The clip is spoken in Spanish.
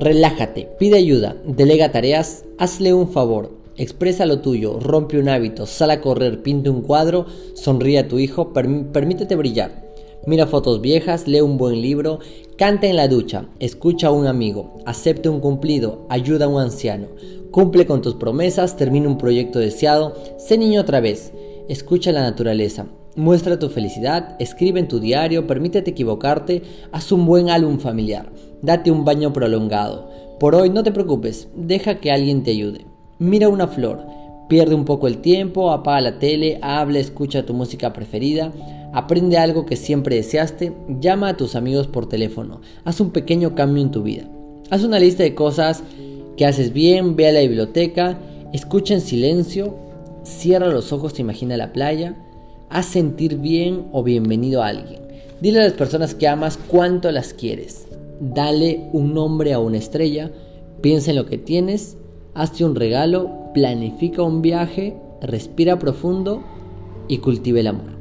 Relájate, pide ayuda, delega tareas, hazle un favor, expresa lo tuyo, rompe un hábito, sal a correr, pinte un cuadro, sonríe a tu hijo, permítete brillar. Mira fotos viejas, lee un buen libro, canta en la ducha, escucha a un amigo, acepte un cumplido, ayuda a un anciano, cumple con tus promesas, termina un proyecto deseado, sé niño otra vez, escucha la naturaleza, muestra tu felicidad, escribe en tu diario, permítete equivocarte, haz un buen álbum familiar, date un baño prolongado. Por hoy no te preocupes, deja que alguien te ayude. Mira una flor, pierde un poco el tiempo, apaga la tele, habla, escucha tu música preferida, Aprende algo que siempre deseaste, llama a tus amigos por teléfono, haz un pequeño cambio en tu vida. Haz una lista de cosas que haces bien, ve a la biblioteca, escucha en silencio, cierra los ojos, imagina la playa, haz sentir bien o bienvenido a alguien. Dile a las personas que amas cuánto las quieres. Dale un nombre a una estrella, piensa en lo que tienes, hazte un regalo, planifica un viaje, respira profundo y cultiva el amor.